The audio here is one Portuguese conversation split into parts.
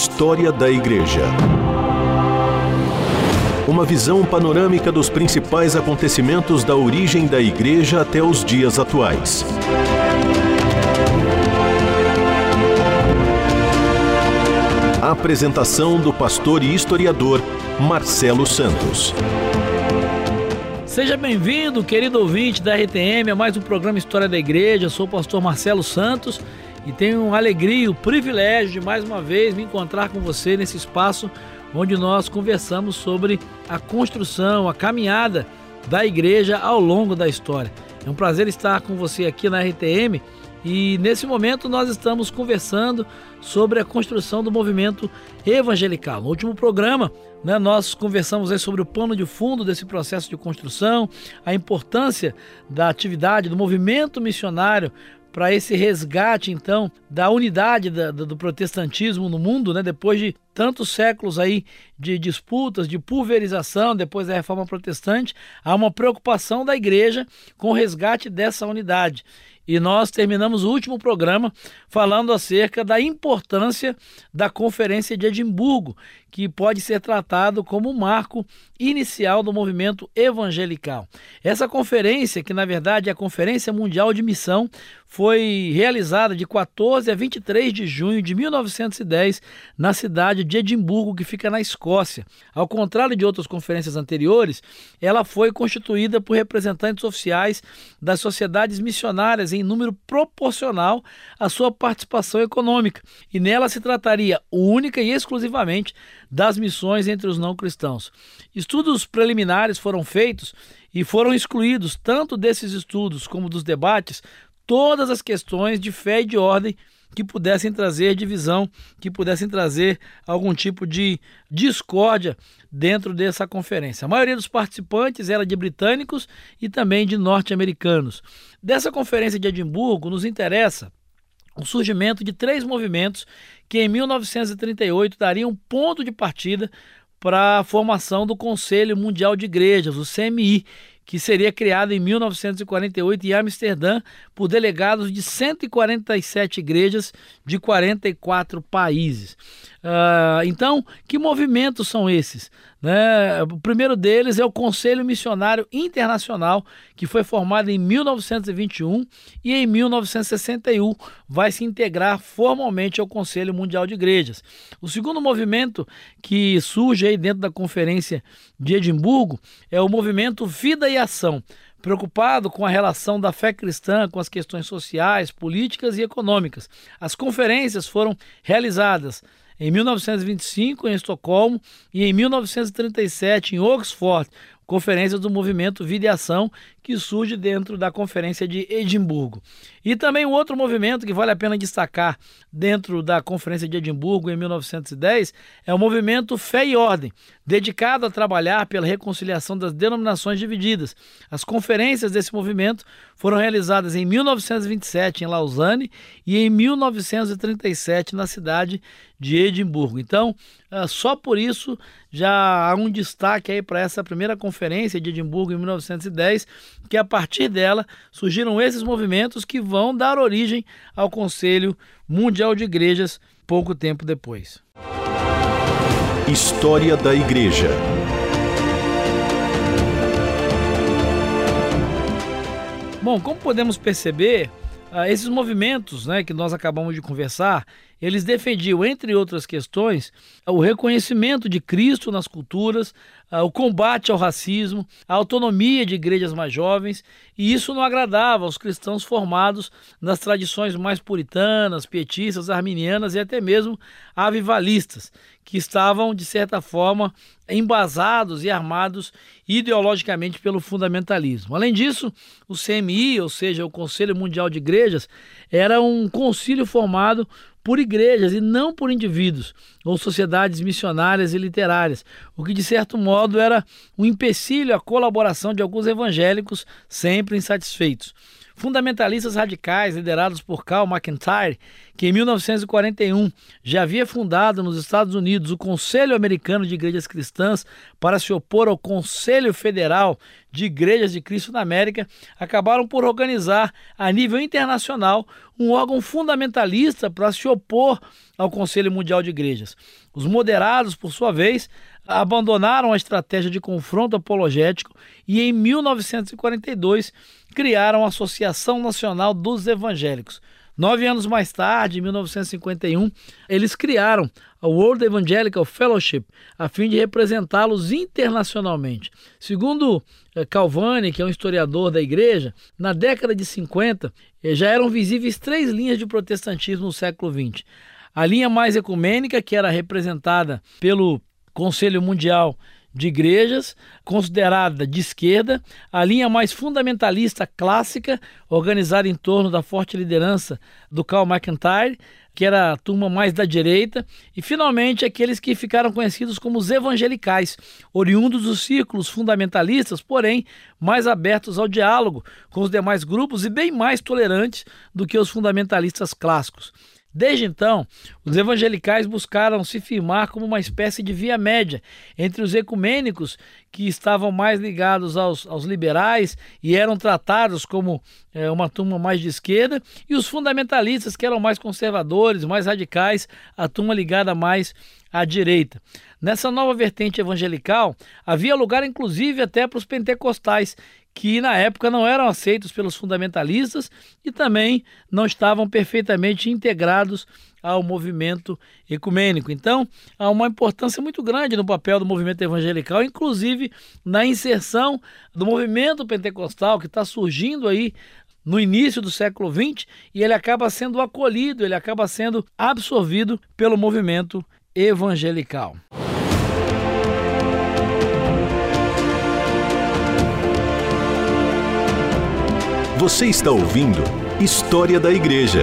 História da Igreja. Uma visão panorâmica dos principais acontecimentos da origem da Igreja até os dias atuais. Apresentação do pastor e historiador Marcelo Santos. Seja bem-vindo, querido ouvinte da RTM, a mais um programa História da Igreja. Eu sou o pastor Marcelo Santos e tenho a alegria e o privilégio de mais uma vez me encontrar com você nesse espaço onde nós conversamos sobre a construção, a caminhada da igreja ao longo da história. É um prazer estar com você aqui na RTM e nesse momento nós estamos conversando sobre a construção do movimento evangelical. No último programa, né, nós conversamos aí sobre o pano de fundo desse processo de construção, a importância da atividade do movimento missionário para esse resgate, então, da unidade da, do protestantismo no mundo, né? depois de tantos séculos aí de disputas, de pulverização, depois da reforma protestante, há uma preocupação da igreja com o resgate dessa unidade. E nós terminamos o último programa falando acerca da importância da Conferência de Edimburgo, que pode ser tratado como um marco inicial do movimento evangelical. Essa conferência, que na verdade é a Conferência Mundial de Missão, foi realizada de 14 a 23 de junho de 1910 na cidade de Edimburgo, que fica na Escócia. Ao contrário de outras conferências anteriores, ela foi constituída por representantes oficiais das sociedades missionárias em número proporcional à sua participação econômica, e nela se trataria única e exclusivamente das missões entre os não cristãos. Estudos preliminares foram feitos e foram excluídos, tanto desses estudos como dos debates, todas as questões de fé e de ordem que pudessem trazer divisão, que pudessem trazer algum tipo de discórdia dentro dessa conferência. A maioria dos participantes era de britânicos e também de norte-americanos. Dessa conferência de Edimburgo nos interessa o surgimento de três movimentos que em 1938 dariam ponto de partida para a formação do Conselho Mundial de Igrejas, o CMI, que seria criado em 1948 em Amsterdã por delegados de 147 igrejas de 44 países. Uh, então, que movimentos são esses? Né? O primeiro deles é o Conselho Missionário Internacional, que foi formado em 1921 e em 1961 vai se integrar formalmente ao Conselho Mundial de Igrejas. O segundo movimento que surge aí dentro da Conferência de Edimburgo é o movimento Vida e Ação preocupado com a relação da fé cristã com as questões sociais, políticas e econômicas. As conferências foram realizadas em 1925 em Estocolmo e em 1937 em Oxford, conferência do movimento Vida e Ação, que surge dentro da Conferência de Edimburgo. E também um outro movimento que vale a pena destacar dentro da Conferência de Edimburgo em 1910 é o movimento Fé e Ordem, dedicado a trabalhar pela reconciliação das denominações divididas. As conferências desse movimento foram realizadas em 1927 em Lausanne e em 1937 na cidade de Edimburgo. Então, ah, só por isso já há um destaque aí para essa primeira conferência de Edimburgo em 1910 que a partir dela surgiram esses movimentos que vão dar origem ao Conselho Mundial de Igrejas pouco tempo depois. História da Igreja. Bom, como podemos perceber, ah, esses movimentos né, que nós acabamos de conversar, eles defendiam, entre outras questões, o reconhecimento de Cristo nas culturas, ah, o combate ao racismo, a autonomia de igrejas mais jovens, e isso não agradava aos cristãos formados nas tradições mais puritanas, pietistas, arminianas e até mesmo avivalistas, que estavam, de certa forma, embasados e armados ideologicamente pelo fundamentalismo. Além disso, o CMI, ou seja, o Conselho Mundial de Igrejas, era um concílio formado por igrejas e não por indivíduos ou sociedades missionárias e literárias, o que de certo modo era um empecilho à colaboração de alguns evangélicos sempre insatisfeitos. Fundamentalistas radicais, liderados por Carl McIntyre, que em 1941 já havia fundado nos Estados Unidos o Conselho Americano de Igrejas Cristãs para se opor ao Conselho Federal de igrejas de Cristo na América acabaram por organizar, a nível internacional, um órgão fundamentalista para se opor ao Conselho Mundial de Igrejas. Os moderados, por sua vez, abandonaram a estratégia de confronto apologético e, em 1942, criaram a Associação Nacional dos Evangélicos. Nove anos mais tarde, em 1951, eles criaram a World Evangelical Fellowship a fim de representá-los internacionalmente. Segundo eh, Calvani, que é um historiador da igreja, na década de 50 eh, já eram visíveis três linhas de protestantismo no século XX. A linha mais ecumênica, que era representada pelo Conselho Mundial de igrejas, considerada de esquerda, a linha mais fundamentalista clássica, organizada em torno da forte liderança do Karl McIntyre, que era a turma mais da direita, e finalmente aqueles que ficaram conhecidos como os evangelicais, oriundos dos círculos fundamentalistas, porém mais abertos ao diálogo com os demais grupos e bem mais tolerantes do que os fundamentalistas clássicos. Desde então, os evangelicais buscaram se firmar como uma espécie de via média entre os ecumênicos, que estavam mais ligados aos, aos liberais e eram tratados como é, uma turma mais de esquerda, e os fundamentalistas, que eram mais conservadores, mais radicais, a turma ligada mais à direita. Nessa nova vertente evangelical, havia lugar inclusive até para os pentecostais, que na época não eram aceitos pelos fundamentalistas e também não estavam perfeitamente integrados ao movimento ecumênico. Então, há uma importância muito grande no papel do movimento evangelical, inclusive na inserção do movimento pentecostal que está surgindo aí no início do século XX e ele acaba sendo acolhido, ele acaba sendo absorvido pelo movimento evangelical. Você está ouvindo História da Igreja.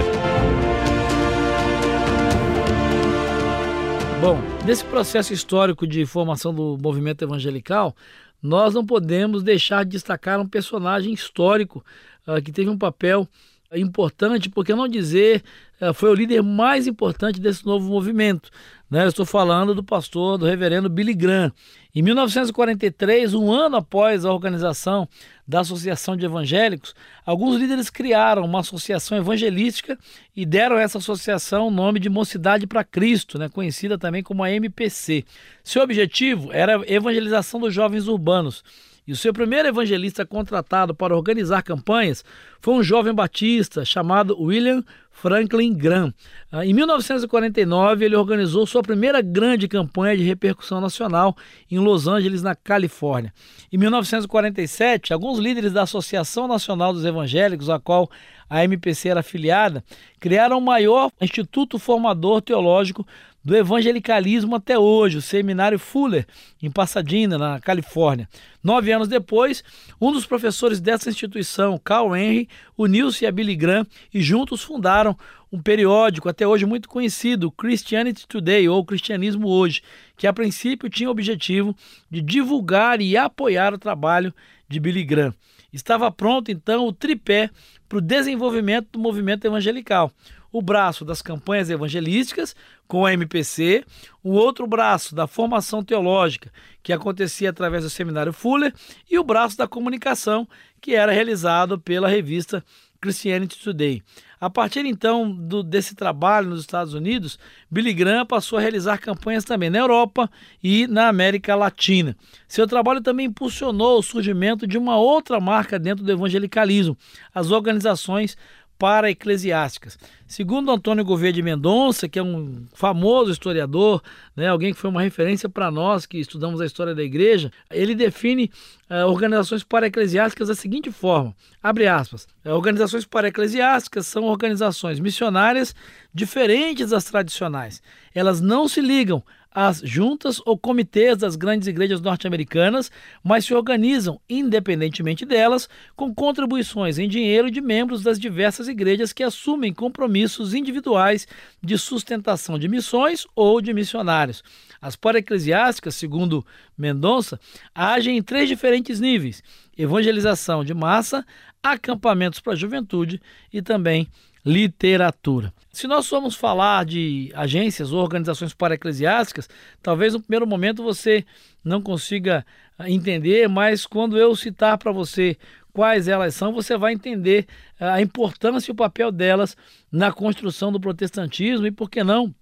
Bom, nesse processo histórico de formação do movimento evangelical, nós não podemos deixar de destacar um personagem histórico uh, que teve um papel importante, por que não dizer, uh, foi o líder mais importante desse novo movimento. Né? Eu estou falando do pastor, do reverendo Billy Graham. Em 1943, um ano após a organização da Associação de Evangélicos, alguns líderes criaram uma associação evangelística e deram a essa associação o nome de Mocidade para Cristo, né? conhecida também como a MPC. Seu objetivo era a evangelização dos jovens urbanos. E o seu primeiro evangelista contratado para organizar campanhas foi um jovem batista chamado William Franklin Graham. Ah, em 1949, ele organizou sua primeira grande campanha de repercussão nacional em Los Angeles, na Califórnia. Em 1947, alguns líderes da Associação Nacional dos Evangélicos, a qual a MPC era afiliada, criaram o maior instituto formador teológico do evangelicalismo até hoje, o Seminário Fuller, em Pasadena, na Califórnia. Nove anos depois, um dos professores dessa instituição, Carl Henry, uniu-se a Billy Graham e juntos fundaram um periódico até hoje muito conhecido, Christianity Today, ou Cristianismo Hoje, que a princípio tinha o objetivo de divulgar e apoiar o trabalho de Billy Graham. Estava pronto então o tripé para o desenvolvimento do movimento evangelical o braço das campanhas evangelísticas com a MPC, o outro braço da formação teológica, que acontecia através do seminário Fuller, e o braço da comunicação, que era realizado pela revista Christianity Today. A partir então do, desse trabalho nos Estados Unidos, Billy Graham passou a realizar campanhas também na Europa e na América Latina. Seu trabalho também impulsionou o surgimento de uma outra marca dentro do evangelicalismo, as organizações para eclesiásticas. Segundo Antônio Gouveia de Mendonça, que é um famoso historiador, né, alguém que foi uma referência para nós que estudamos a história da igreja, ele define uh, organizações para-eclesiásticas da seguinte forma, abre aspas, uh, organizações para-eclesiásticas são organizações missionárias diferentes das tradicionais. Elas não se ligam as juntas ou comitês das grandes igrejas norte-americanas, mas se organizam independentemente delas, com contribuições em dinheiro de membros das diversas igrejas que assumem compromissos individuais de sustentação de missões ou de missionários. As para-eclesiásticas, segundo Mendonça, agem em três diferentes níveis: evangelização de massa, acampamentos para a juventude e também literatura. Se nós formos falar de agências ou organizações para-eclesiásticas, talvez no primeiro momento você não consiga entender, mas quando eu citar para você quais elas são, você vai entender a importância e o papel delas na construção do protestantismo e, por que não,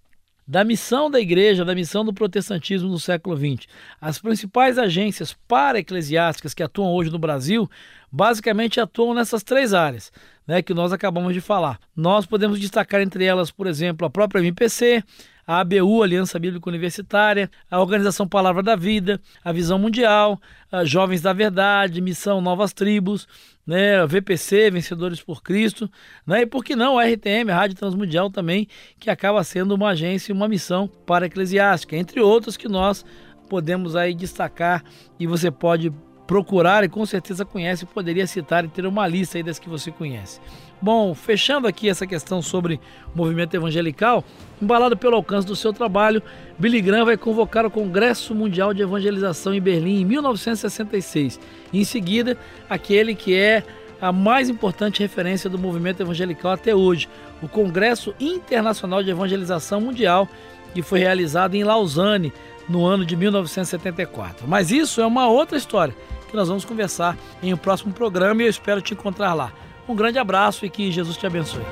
da missão da igreja, da missão do protestantismo no século XX. As principais agências para-eclesiásticas que atuam hoje no Brasil, basicamente atuam nessas três áreas né, que nós acabamos de falar. Nós podemos destacar entre elas, por exemplo, a própria MPC, a ABU, Aliança Bíblica Universitária, a Organização Palavra da Vida, a Visão Mundial, a Jovens da Verdade, Missão Novas Tribos, né, VPC, Vencedores por Cristo, né, e por que não a RTM, a Rádio Transmundial também, que acaba sendo uma agência e uma missão para eclesiástica, entre outros que nós podemos aí destacar e você pode procurar e com certeza conhece, poderia citar e ter uma lista aí das que você conhece. Bom, fechando aqui essa questão sobre o movimento evangelical, embalado pelo alcance do seu trabalho, Billy Graham vai convocar o Congresso Mundial de Evangelização em Berlim em 1966. E em seguida, aquele que é a mais importante referência do movimento evangelical até hoje, o Congresso Internacional de Evangelização Mundial, que foi realizado em Lausanne no ano de 1974. Mas isso é uma outra história que nós vamos conversar em um próximo programa e eu espero te encontrar lá. Um grande abraço e que Jesus te abençoe.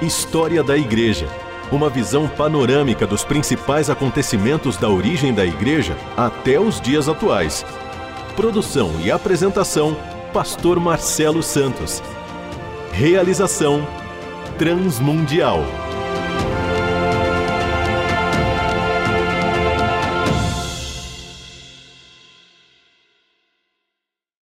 História da Igreja. Uma visão panorâmica dos principais acontecimentos da origem da Igreja até os dias atuais. Produção e apresentação: Pastor Marcelo Santos. Realização: Transmundial.